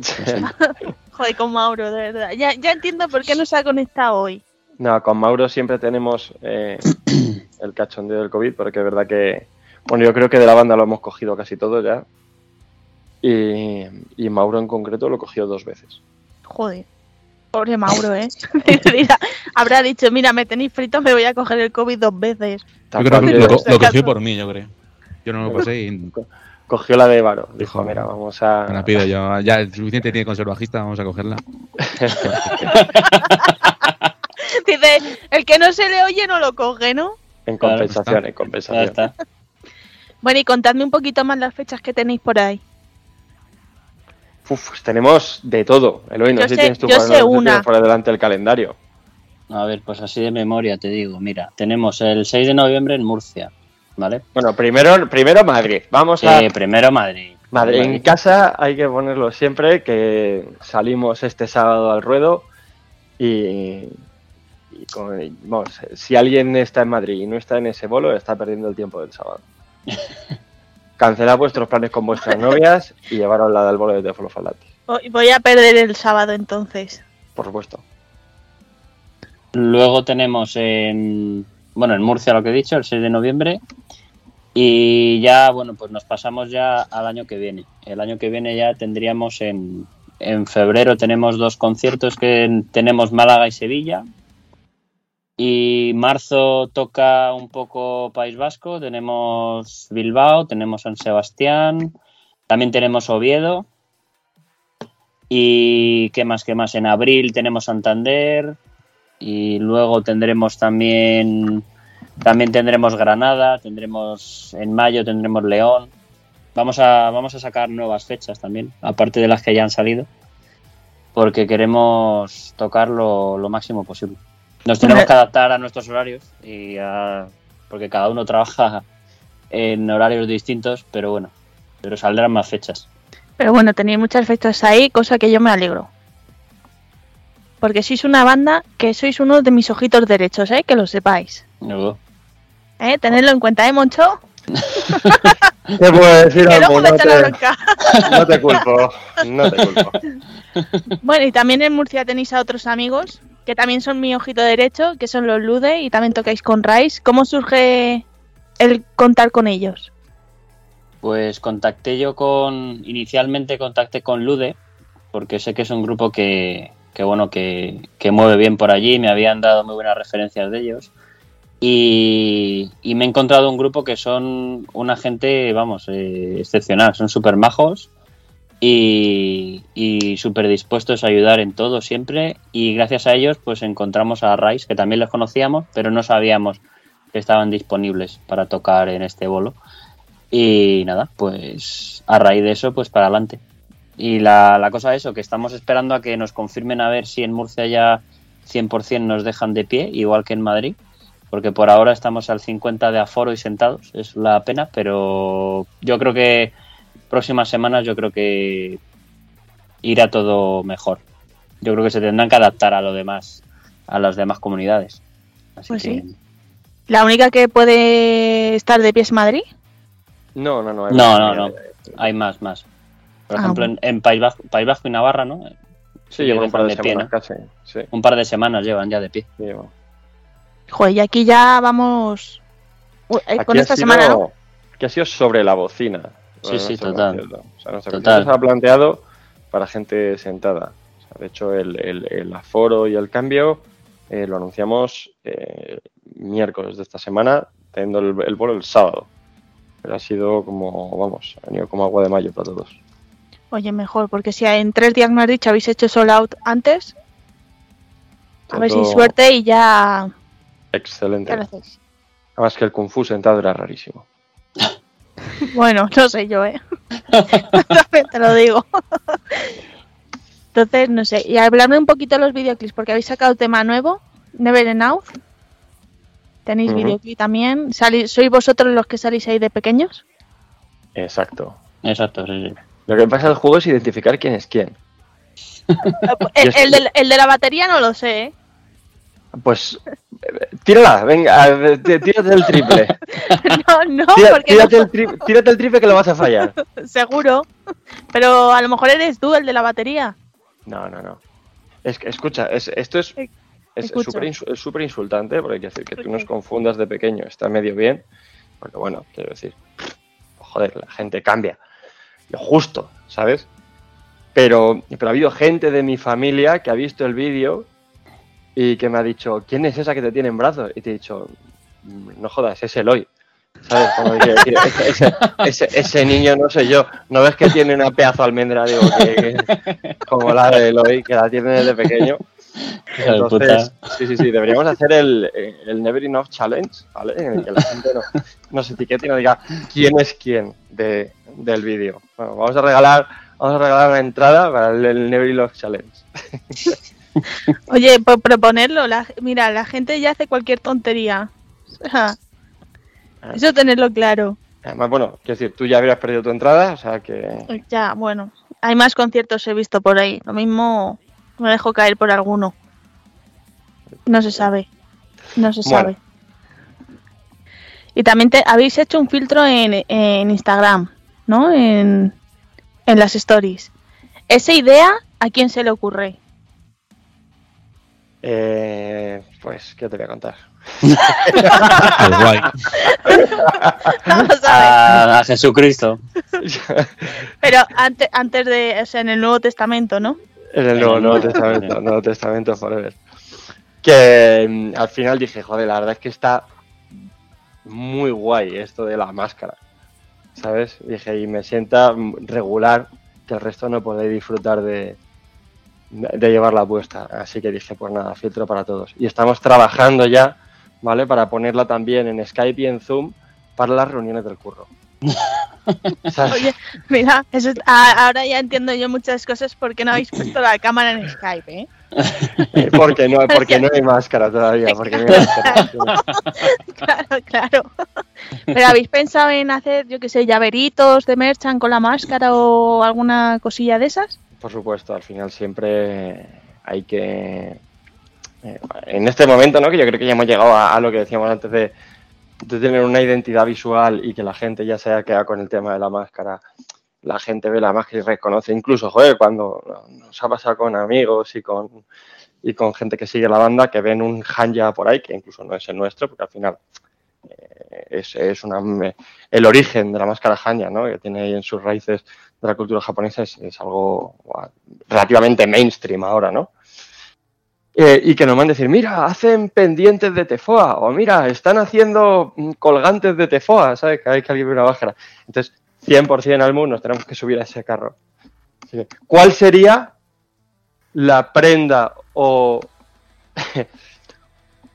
A: Joder, con Mauro, de verdad. Ya, ya entiendo por qué no se ha conectado hoy.
E: No, con Mauro siempre tenemos eh, el cachondeo del COVID, porque es verdad que, bueno, yo creo que de la banda lo hemos cogido casi todo ya. Y, y Mauro en concreto lo cogió dos veces.
A: Joder. Pobre Mauro, ¿eh? Mira, habrá dicho, mira, me tenéis frito, me voy a coger el COVID dos veces.
D: Yo creo que lo, lo cogió por mí, yo creo. Yo no lo pasé y
E: cogió la de Varo. Dijo, mira, vamos a...
D: me la pido yo. Ya el suficiente tiene con ser bajista, vamos a cogerla.
A: Dice, el que no se le oye no lo coge, ¿no?
E: En
C: Claro,
E: compensación, en compensación.
C: está.
A: Bueno, y contadme un poquito más las fechas que tenéis por ahí.
E: Uf, pues tenemos de todo. Eloy, no
A: Yo
E: sé si tienes tú
A: yo
E: por,
A: una.
E: por delante el calendario.
C: A ver, pues así de memoria te digo. Mira, tenemos el 6 de noviembre en Murcia, ¿vale?
E: Bueno, primero, primero Madrid. Vamos a...
C: Eh, primero Madrid.
E: Madrid, en casa hay que ponerlo siempre que salimos este sábado al ruedo y, y con- vamos, si alguien está en Madrid y no está en ese bolo, está perdiendo el tiempo del sábado. Cancelad vuestros planes con vuestras novias y llevaros la del bolo de Tefolo Falati,
A: Voy- Voy a perder el sábado entonces.
E: por supuesto.
C: Luego tenemos en, bueno, en Murcia lo que he dicho, el 6 de noviembre. Y ya, bueno, pues nos pasamos ya al año que viene. El año que viene ya tendríamos en, en febrero tenemos dos conciertos que en- tenemos Málaga y Sevilla. Y marzo toca un poco País Vasco, tenemos Bilbao, tenemos San Sebastián, también tenemos Oviedo. Y qué más, qué más. En abril tenemos Santander, y luego tendremos también también tendremos Granada, tendremos en mayo tendremos León. Vamos a vamos a sacar nuevas fechas también, aparte de las que ya han salido, porque queremos tocar lo, lo máximo posible. Nos tenemos que adaptar a nuestros horarios y a- porque cada uno trabaja en horarios distintos, pero bueno, pero saldrán más fechas.
A: Pero bueno, tenéis muchas fechas ahí, cosa que yo me alegro. Porque sois una banda que sois uno de mis ojitos derechos, ¿eh? Que lo sepáis. ¿Eh? Tenedlo en cuenta, ¿eh, Moncho?
E: ¿Qué puedo decir,
A: Que luego
E: No te, no te culpo, no te culpo.
A: Bueno, y también en Murcia tenéis a otros amigos que también son mi ojito derecho, que son los Lude y también tocáis con Rice. ¿Cómo surge el contar con ellos?
C: Pues contacté yo con. Inicialmente contacté con Lude, porque sé que es un grupo que, que bueno, que, que mueve bien por allí, me habían dado muy buenas referencias de ellos. Y, y me he encontrado un grupo que son una gente, vamos, eh, excepcional, son súper majos y, y súper dispuestos a ayudar en todo siempre. Y gracias a ellos, pues encontramos a Rice, que también los conocíamos, pero no sabíamos que estaban disponibles para tocar en este bolo. Y nada, pues a raíz de eso, pues para adelante. Y la, la cosa es eso, que estamos esperando a que nos confirmen a ver si en Murcia ya 100% nos dejan de pie, igual que en Madrid, porque por ahora estamos al 50 de aforo y sentados, es la pena, pero yo creo que próximas semanas yo creo que irá todo mejor. Yo creo que se tendrán que adaptar a lo demás, a las demás comunidades. Así
A: Pues
C: que-
A: sí. ¿La única que puede estar de pie es Madrid?
E: No, no, no. hay
C: No,
E: más
C: no,
E: comunidades.
C: Hay más, más. Por
A: Ah,
C: ejemplo,
A: bueno.
C: en, en País, Vasco, País Vasco y Navarra, ¿no?
E: Sí, lleva un par de
C: pie,
E: semanas
C: ¿no?
E: casi. Sí,
C: Un par de semanas llevan ya de pie.
E: sí.
A: Joder, y aquí ya vamos... Uy, eh,
E: Aquí
A: con esta
E: sido-
A: semana, ¿no?
E: Que ha sido sobre la bocina.
C: Sí, sí, total.
E: O sea,
C: Total.
E: se ha planteado para gente sentada. O sea, de hecho, el, el- el aforo y el cambio eh, lo anunciamos eh, miércoles de esta semana, teniendo el, el vuelo el sábado. Pero ha sido como, vamos, ha venido como agua de mayo para todos.
A: Oye, mejor, porque si en tres días me has dicho habéis hecho sold out antes, a ver si suerte y ya...
E: Excelente.
A: ya lo hacéis.
E: Además que el Kung Fu sentado era rarísimo.
A: Bueno, no sé yo, ¿eh? También te lo digo. Entonces, no sé. Y hablarme un poquito de los videoclips, porque habéis sacado tema nuevo, Never Enough. Tenéis
E: Ujú.
A: videoclip también. ¿Sois vosotros los que salís ahí de pequeños?
E: Exacto.
C: Exacto, sí, sí.
E: Lo que pasa en el juego es identificar quién es quién.
A: El,
E: es-
A: el de, el de la batería no lo sé, ¿eh?
E: Pues eh, tírala, venga, eh, tí- tírate el triple.
A: No, no,
E: Tira-
A: porque
E: tírate,
A: no-
E: el tri- tírate el triple que lo vas a fallar.
A: seguro. Pero a lo mejor eres tú el de la batería.
E: No, no, no. Es escucha, es- esto es
A: Eh,
E: es súper es súper insultante, porque hay que decir que
A: ¿Por
E: tú nos confundas de pequeño, está medio bien, porque bueno, quiero decir, joder, la gente cambia, lo justo, ¿sabes? Pero, pero ha habido gente de mi familia que ha visto el vídeo y que me ha dicho, ¿quién es esa que te tiene en brazos? Y te he dicho, "Mm, no jodas, es Eloy. ¿Sabes? Como ese, ese- niño no sé yo. ¿No ves que tiene una pedazo de almendra? Digo, que, que- como la de Eloy, que la tiene desde pequeño. Entonces, sí, sí, sí, deberíamos hacer el, el Never Enough Challenge, ¿vale? En el que la gente no- nos etiquete y nos diga quién es quién de, del vídeo. Bueno, vamos a regalar, vamos a regalar una entrada para el, el Never Enough Challenge.
A: Oye, por proponerlo, la- mira, la gente ya hace cualquier tontería. O sea, eso tenerlo claro.
E: Además, bueno, quiero decir, tú ya habrías perdido tu entrada, o sea que
A: Ya, bueno. Hay más conciertos he visto por ahí. Lo mismo me dejo caer por alguno. No se sabe. No se
E: Bueno.
A: sabe. Y también te, habéis hecho un filtro en, en Instagram, ¿no? En, en las stories. ¿Esa idea a quién se le ocurre?
E: Eh, pues, ¿qué te voy a contar?
A: Vamos a.
C: A, Jesucristo.
A: Pero antes, antes de, o sea, en el Nuevo Testamento, ¿no?
E: En el Nuevo. Testamento, Nuevo Testamento Forever. Que mm, al final dije, joder, la verdad es que está muy guay esto de la máscara. ¿Sabes? Dije, y me sienta regular que el resto no podéis disfrutar de, de llevarla puesta. Así que dije, pues nada, filtro para todos. Y estamos trabajando ya, ¿vale? Para ponerla también en Skype y en Zoom para las reuniones del curro.
A: Oye, mira, eso es- a- ahora ya entiendo yo muchas cosas porque no habéis puesto la cámara en Skype, ¿eh?
E: Porque no, porque no hay máscara todavía. Porque no hay máscara.
A: Claro, claro. Pero habéis pensado en hacer, yo qué sé, llaveritos de merchan con la máscara o alguna cosilla de esas?
E: Por supuesto, al final siempre hay que. eh, en este momento, ¿no? Que yo creo que ya hemos llegado a, a lo que decíamos antes de, de tener una identidad visual y que la gente ya se haya quedado con el tema de la máscara, la gente ve la máscara y reconoce, incluso, joder, cuando nos ha pasado con amigos y con, y con gente que sigue la banda, que ven un Hanja por ahí, que incluso no es el nuestro, porque al final eh, es, es una, el origen de la máscara Hanja, ¿no? que tiene ahí en sus raíces de la cultura japonesa, es, es algo relativamente mainstream ahora, ¿no? Eh, y que nos van a decir, mira, hacen pendientes de tefoa, o mira, están haciendo mm, colgantes de tefoa, ¿sabes? Cada vez que alguien ve una máscara. Entonces, 100% al mundo nos tenemos que subir a ese carro. Así que, ¿Cuál sería la prenda o,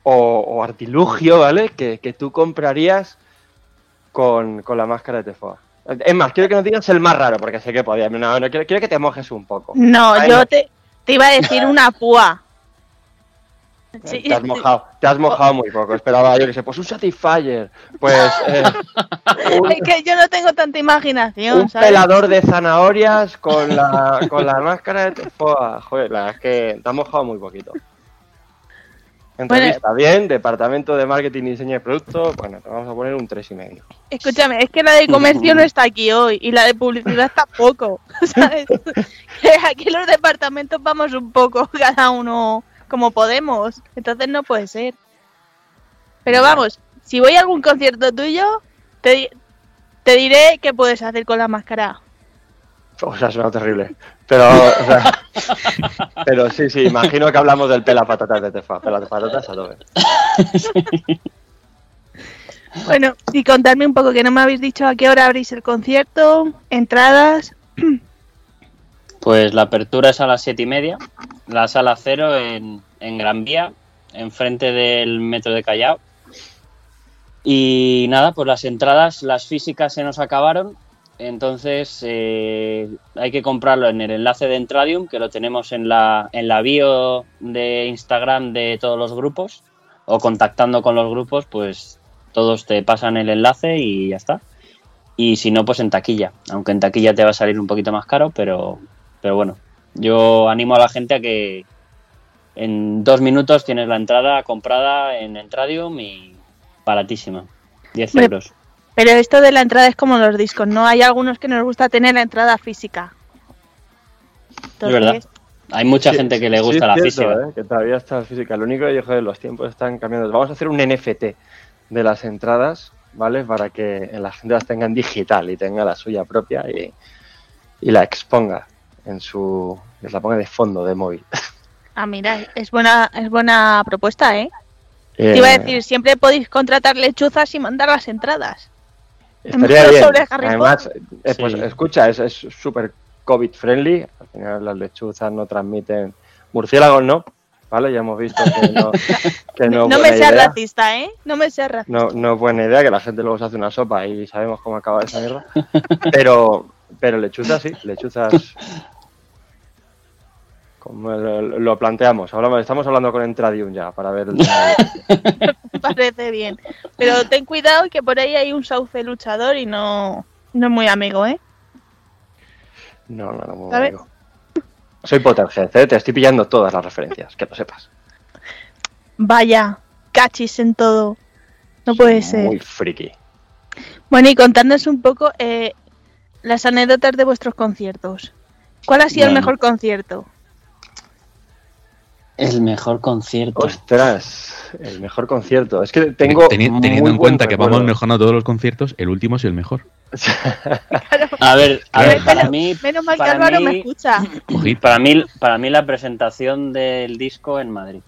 E: o, o artilugio, ¿vale? Que, que tú comprarías con, con la máscara de tefoa. Es más, quiero que nos digas el más raro, porque sé que podía. No, no, quiero, quiero que te mojes un poco.
A: No, yo
E: no.
A: te, te iba a decir una púa. Sí,
E: Te has mojado, te has mojado muy poco. Esperaba yo que sé, pues un Satisfyer, pues eh, un,
A: Es que yo no tengo tanta imaginación,
E: un
A: ¿sabes?
E: pelador de zanahorias con la, con la máscara de. Joder, la verdad es que te has mojado muy poquito. Entrevista bien, departamento de marketing y diseño de producto, bueno, te vamos a poner un tres y medio.
A: Escúchame, es que la de comercio no está aquí hoy y la de publicidad tampoco, ¿sabes? Que aquí los departamentos vamos un poco cada uno como podemos, entonces no puede ser. Pero vamos, si voy a algún concierto tuyo, te, di- te diré qué puedes hacer con la máscara.
E: O sea, suena terrible. Pero, o sea, pero sí, sí, imagino que hablamos del pela patatas de tefa. Pela patatas a tope.
A: Bueno, y contarme un poco que no me habéis dicho a qué hora abrís el concierto, entradas.
C: Pues la apertura es a las siete y media, la sala cero en, en Gran Vía, enfrente del metro de Callao. Y nada, pues las entradas, las físicas se nos acabaron, entonces eh, hay que comprarlo en el enlace de Entradium, que lo tenemos en la, en la bio de Instagram de todos los grupos, o contactando con los grupos, pues todos te pasan el enlace y ya está. Y si no, pues en taquilla, aunque en taquilla te va a salir un poquito más caro, pero, pero bueno, yo animo a la gente a que en dos minutos tienes la entrada comprada en Entradium y baratísima, 10
A: Me-
C: euros.
A: Pero esto de la entrada es como los discos, ¿no? Hay algunos que nos gusta tener la entrada física.
C: Es verdad. Hay mucha
E: Sí,
C: gente que le gusta la
E: cierto,
C: física.
E: ¿eh? Que todavía está la física. Lo único que yo, joder, los tiempos están cambiando. Vamos a hacer un NFT de las entradas, ¿vale? Para que la gente las tenga en digital y tenga la suya propia y, y la exponga en su. que la ponga de fondo de móvil.
A: Ah, mira, es buena, es buena propuesta, ¿eh?
E: Eh,
A: Te iba a decir, siempre podéis contratar lechuzas y mandar las entradas.
E: Estaría bien.
A: sobre Harry
E: Además, eh, pues
C: Sí.
E: escucha, es es súper COVID friendly. Al final las lechuzas no transmiten. Murciélagos no, ¿vale? Ya hemos visto que no, que no,
A: No, me seas
E: idea.
A: racista, ¿eh? No me seas racista.
E: No, no es buena idea que la gente luego se hace una sopa y sabemos cómo acaba esa mierda. Pero, pero lechuzas sí, lechuzas. Como lo, lo planteamos, hablamos, estamos hablando con Entradium ya para ver el
A: parece bien. Pero ten cuidado que por ahí hay un sauce luchador y no, no es muy amigo, ¿eh?
E: No, no, no, muy
A: ¿Sabes?
E: amigo. Soy Potterhead, ¿eh? te estoy pillando todas las referencias, que lo sepas.
A: Vaya, cachis en todo. No puede ser.
E: Muy friki.
A: Bueno, y contadnos un poco eh, las anécdotas de vuestros conciertos. ¿Cuál ha sido el mejor concierto?
C: El mejor concierto.
E: Ostras, el mejor concierto. Es que tengo.
D: Teni-
E: muy
D: teniendo en cuenta que vamos mejorando todos los conciertos, el último sido el mejor.
C: A ver, a ver,
A: Menos-
C: para mí,
A: Menos mal que Álvaro me escucha.
C: Para mí, para mí la presentación del disco en Madrid.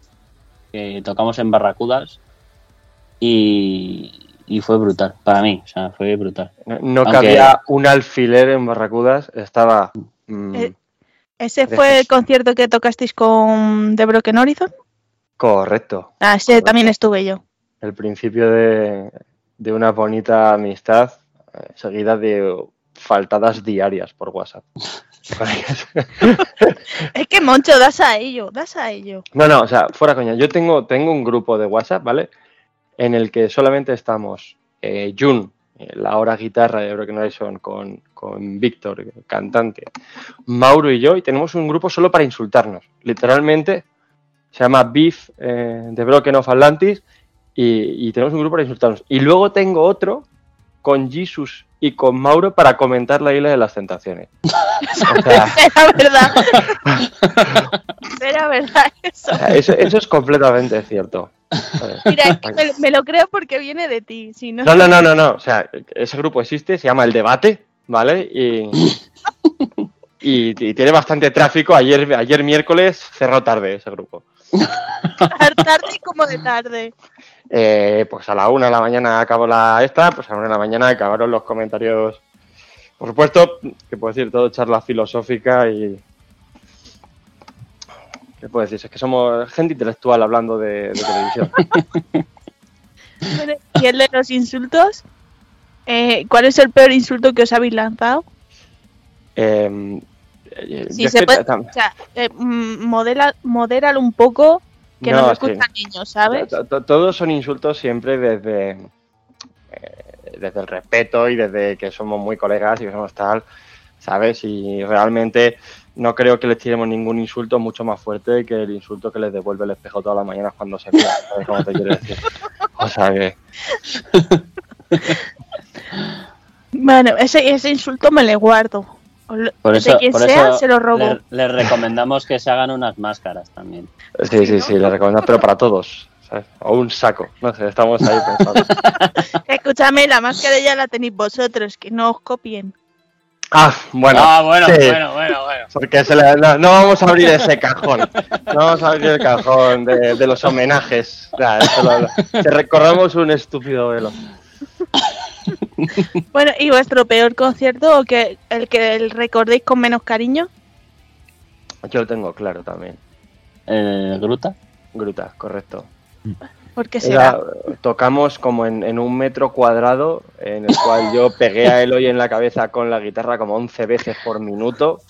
C: Que tocamos en Barracudas y, y fue brutal. Para mí, o sea, fue brutal.
E: No, no
C: Aunque-
E: cabía un alfiler en Barracudas, estaba. mm,
A: Eh, ¿Ese fue el concierto que tocasteis con The Broken Horizon?
E: correcto.
A: Ah, ese
E: Correcto.
A: también estuve yo.
E: El principio de, de una bonita amistad, eh, seguida de faltadas diarias por WhatsApp.
A: Es que Moncho, das a ello, das a ello.
E: No, no, o sea, fuera coña. Yo tengo, tengo un grupo de WhatsApp, ¿vale? En el que solamente estamos eh, Jun, eh, la hora guitarra de Broken Horizon, con, con Víctor, cantante, Mauro y yo, y tenemos un grupo solo para insultarnos. Literalmente se llama Beef eh, de Broken of Atlantis Y, y tenemos un grupo para insultarnos. Y luego tengo otro con Jesus y con Mauro para comentar la isla de las tentaciones. O sea,
A: Era verdad. Era verdad eso.
E: o sea, eso, eso es completamente cierto.
A: Mira, es que me, me lo creo porque viene de ti. Si no,
E: No, no, no, no, no. O sea, ese grupo existe, se llama El Debate, ¿vale? Y, y, y tiene bastante tráfico. Ayer, ayer miércoles cerró tarde ese grupo.
A: tarde y como de tarde.
E: Eh, pues a la una de la mañana acabó la esta, pues a la una de la mañana acabaron los comentarios. Por supuesto, que puedo decir todo charla filosófica y. ¿Qué puedo decir? Es que somos gente intelectual hablando de, de televisión.
A: Y el de los insultos. Eh, ¿Cuál es el peor insulto que os habéis lanzado?
E: Eh, eh,
A: Si se puede, o sea, eh, mm, modela, modéralo un poco, que no,
E: No,
A: lo
E: sí.
A: escuchan niños, ¿sabes?
E: To- to- Todos son insultos siempre desde, eh, desde el respeto y desde que somos muy colegas y que somos tal, ¿sabes? Y realmente no creo que les tiremos ningún insulto mucho más fuerte que el insulto que les devuelve el espejo todas las mañanas cuando se miran, ¿sabes cómo te quiero decir? O sea que...
A: Bueno, ese, ese insulto me le guardo. Lo-
C: Por
A: de
C: eso,
A: quien
C: por
A: sea,
C: eso
A: se lo robo.
C: le- les recomendamos que se hagan unas máscaras también.
E: Sí, sí, sí, les recomiendo, pero para todos, ¿sabes? O un saco, no sé, estamos ahí pensando.
A: Escúchame, la máscara ya la tenéis vosotros, que no os copien.
E: Ah, bueno.
C: ah, bueno,
E: sí.
C: bueno, bueno, bueno.
E: Porque se le- no, no vamos a abrir ese cajón. No vamos a abrir el cajón de, de los homenajes. Lo- lo- que recorramos un estúpido velo.
A: Bueno, ¿y vuestro peor concierto o que el que el recordéis con menos cariño?
E: Yo lo tengo claro también.
C: Eh, Gruta.
E: Gruta, correcto.
A: ¿Por qué será?
E: Era- tocamos como en, en un metro cuadrado, en el cual yo pegué a Eloy en la cabeza con la guitarra como 11 veces por minuto.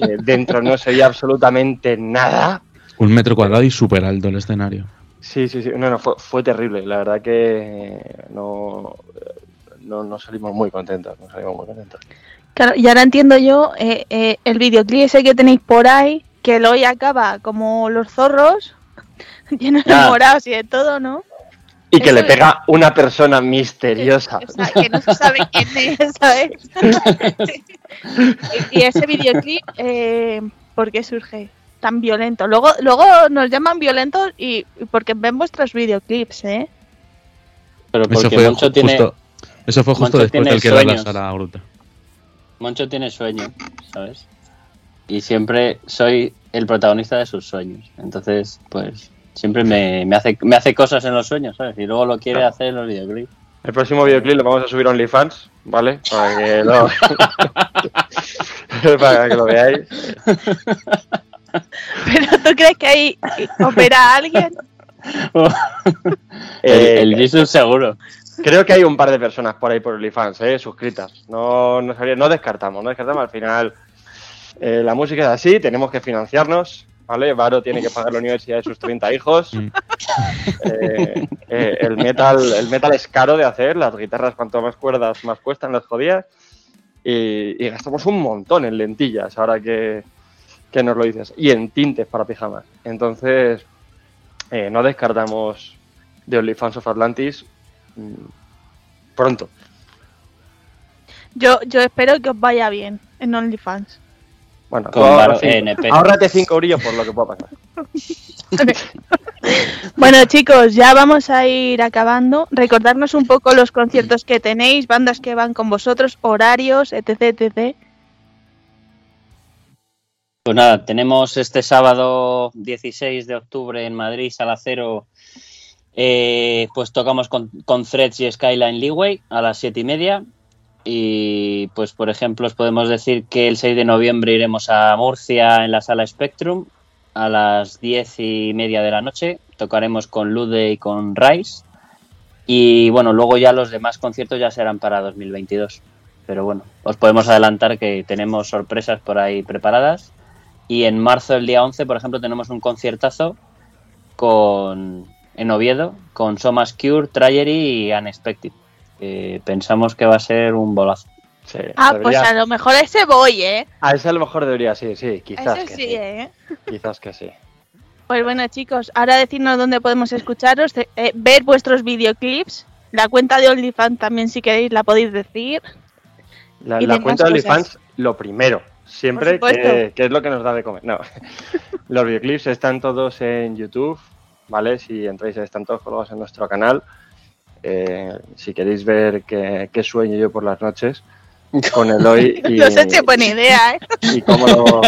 E: Eh, dentro no se oía absolutamente nada.
D: Un metro cuadrado y súper alto el escenario.
E: Sí, sí, sí. No, no, fue, fue terrible. La verdad que no, no, no salimos muy contentos. No salimos muy contentos.
A: Claro, y ahora entiendo yo eh, eh, el videoclip ese que tenéis por ahí, que hoy acaba como los zorros, llenos de morados y de todo, ¿no?
E: Y que
A: Eso
E: le
A: es.
E: pega una persona misteriosa.
A: O sea, que no se sabe quién es, ¿sabes? y, ese videoclip, eh, ¿por qué surge tan violento? Luego, luego nos llaman violentos y y porque ven vuestros videoclips, ¿eh?
C: Pero
D: Eso
C: porque
D: fue,
C: Moncho
D: ju-
C: tiene,
D: eso fue justo
C: Moncho
D: después
C: tiene
D: del que da la
C: sueños.
D: sala gruta.
C: Moncho tiene sueño, ¿sabes? Y siempre soy el protagonista de sus sueños. Entonces, pues, siempre me, me hace, me hace cosas en los sueños, ¿sabes? Y luego lo quiere hacer en los videoclips.
E: El próximo videoclip lo vamos a subir a OnlyFans, ¿vale? Para que lo, para que lo veáis.
A: Pero ¿tú crees que ahí opera a alguien?
E: Eh,
C: el, el Jesus seguro.
E: Creo que hay un par de personas por ahí por OnlyFans, ¿eh? Suscritas. No, no, no descartamos, no descartamos. Al final, eh, la música es así, tenemos que financiarnos, ¿vale? Varo tiene que pagar la universidad de sus 30 hijos.
D: Mm.
E: Eh, eh, el, metal, el metal es caro de hacer, las guitarras cuanto más cuerdas más cuestan las jodidas. Y, y gastamos un montón en lentillas, ahora que, que nos lo dices. Y en tintes para pijamas. Entonces, no descartamos de OnlyFans of Atlantis pronto.
A: Yo, yo espero que os vaya bien en OnlyFans.
E: Bueno,
C: Con
E: tú ahorra
C: Varo
E: cinco-
C: NP.
E: ahórrate 5 eurillos por lo que pueda pasar.
A: Bueno, chicos, ya vamos a ir acabando. Recordarnos un poco los conciertos que tenéis, bandas que van con vosotros, horarios, etc, etc.
C: Pues nada, tenemos este sábado 16 de octubre en Madrid, Sala Cero. Eh, pues tocamos con, con Threads y Skyline Leeway a las 7 y media. Y pues, por ejemplo, os podemos decir que el 6 de noviembre iremos a Murcia en la sala Spectrum a las 10 y media de la noche. Tocaremos con Lude y con Rice. Y bueno, luego ya los demás conciertos ya serán para 2022. Pero bueno, os podemos adelantar que tenemos sorpresas por ahí preparadas. Y en marzo, el día 11, por ejemplo, tenemos un conciertazo con, en Oviedo con Somas Cure, Trayery y Unexpected. que pensamos que va a ser un bolazo.
E: Sí,
A: Ah, pues a lo mejor ese voy, ¿eh?
E: A ese a lo mejor debería, sí, sí, quizás
A: Ese
E: que
A: sí,
E: sí.
A: ¿eh?
E: Quizás que sí.
A: Pues bueno, chicos, ahora decirnos dónde podemos escucharos, eh, eh, ver vuestros videoclips. La cuenta de OnlyFans también, si queréis, la podéis decir.
E: La, cuenta de. OnlyFans, lo primero, siempre que, es lo que nos da de comer. No, los videoclips están todos en YouTube, ¿vale? Si entráis, todos colgados en nuestro canal. Eh, si queréis ver qué, qué sueño yo por las noches con Eloy y,
A: buena idea, ¿eh?
E: y cómo lo,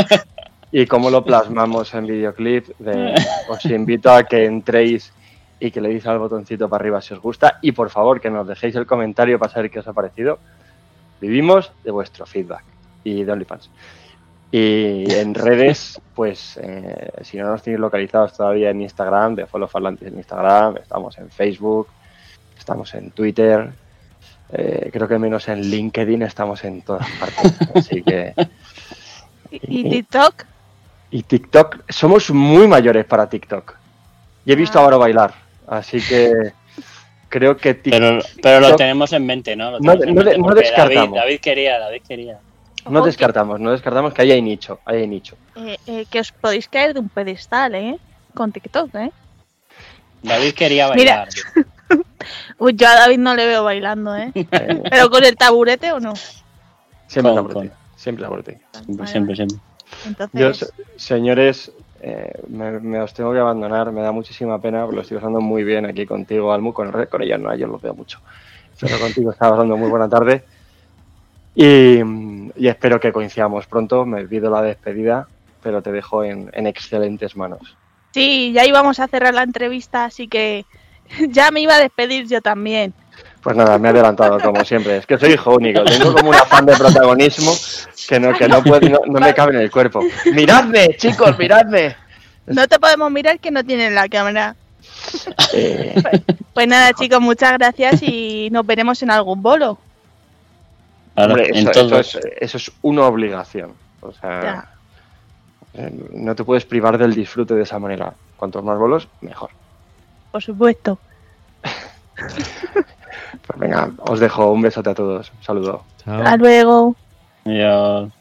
E: y cómo lo plasmamos en videoclip. de- os invito a que entréis y que le deis al botoncito para arriba si os gusta y por favor que nos dejéis el comentario para saber qué os ha parecido. Vivimos de vuestro feedback y de OnlyFans. Y en redes, pues eh, si no nos tenéis localizados todavía en Instagram, de Follow Falantes en Instagram, estamos en Facebook, estamos en Twitter, eh, creo que menos en LinkedIn estamos en todas partes. Así que
A: Y, y TikTok.
E: y TikTok, somos muy mayores para TikTok. Y he visto
A: Ah.
E: ahora bailar, así que creo que TikTok
C: Pero, pero lo
E: TikTok-
C: tenemos en mente, ¿no? Lo
E: No-
C: en
E: no
C: mente
E: descartamos.
C: David, David quería, David quería.
E: No
A: Ojo que-
E: descartamos, no descartamos que ahí hay nicho, ahí hay nicho.
A: eh, eh, que os podéis caer de un pedestal, ¿eh? Con TikTok, ¿eh?
C: David quería
A: Mira.
C: bailar.
A: Uy, yo a David no le veo bailando, ¿eh? ¿Pero con el taburete o no?
E: siempre
C: Con-
E: ti, siempre ti.
C: Siempre,
A: Vale,
C: siempre,
A: vale.
C: siempre.
A: Entonces,
E: Yo, señores, eh, me, me os tengo que abandonar, me da muchísima pena, porque lo estoy pasando muy bien aquí contigo, Almu, con, el con ella no, yo lo veo mucho. Pero contigo estaba pasando muy buena tarde. Y, y espero que coincidamos pronto, me olvido la despedida, pero te dejo en, en excelentes manos.
A: sí, ya íbamos a cerrar la entrevista, así que ya me iba a despedir yo también.
E: Pues nada, me he adelantado como siempre. Es que soy hijo único, tengo como un afán de protagonismo que no, que no, puede- no, no me cabe en el cuerpo. ¡Miradme, chicos, miradme!
A: No te podemos mirar que no tienes la cámara.
E: Eh,
A: Pues nada, chicos, muchas gracias y nos veremos en algún bolo.
C: Claro,
E: hombre,
C: en
E: eso,
C: todo.
E: eso es, eso es una obligación. O sea,
A: Ya.
E: eh, no te puedes privar del disfrute de esa manera. Cuantos más bolos, mejor.
A: Por supuesto.
E: Pues venga, os dejo un besote a todos. Un saludo.
D: Chao.
A: Hasta luego.
C: Adiós.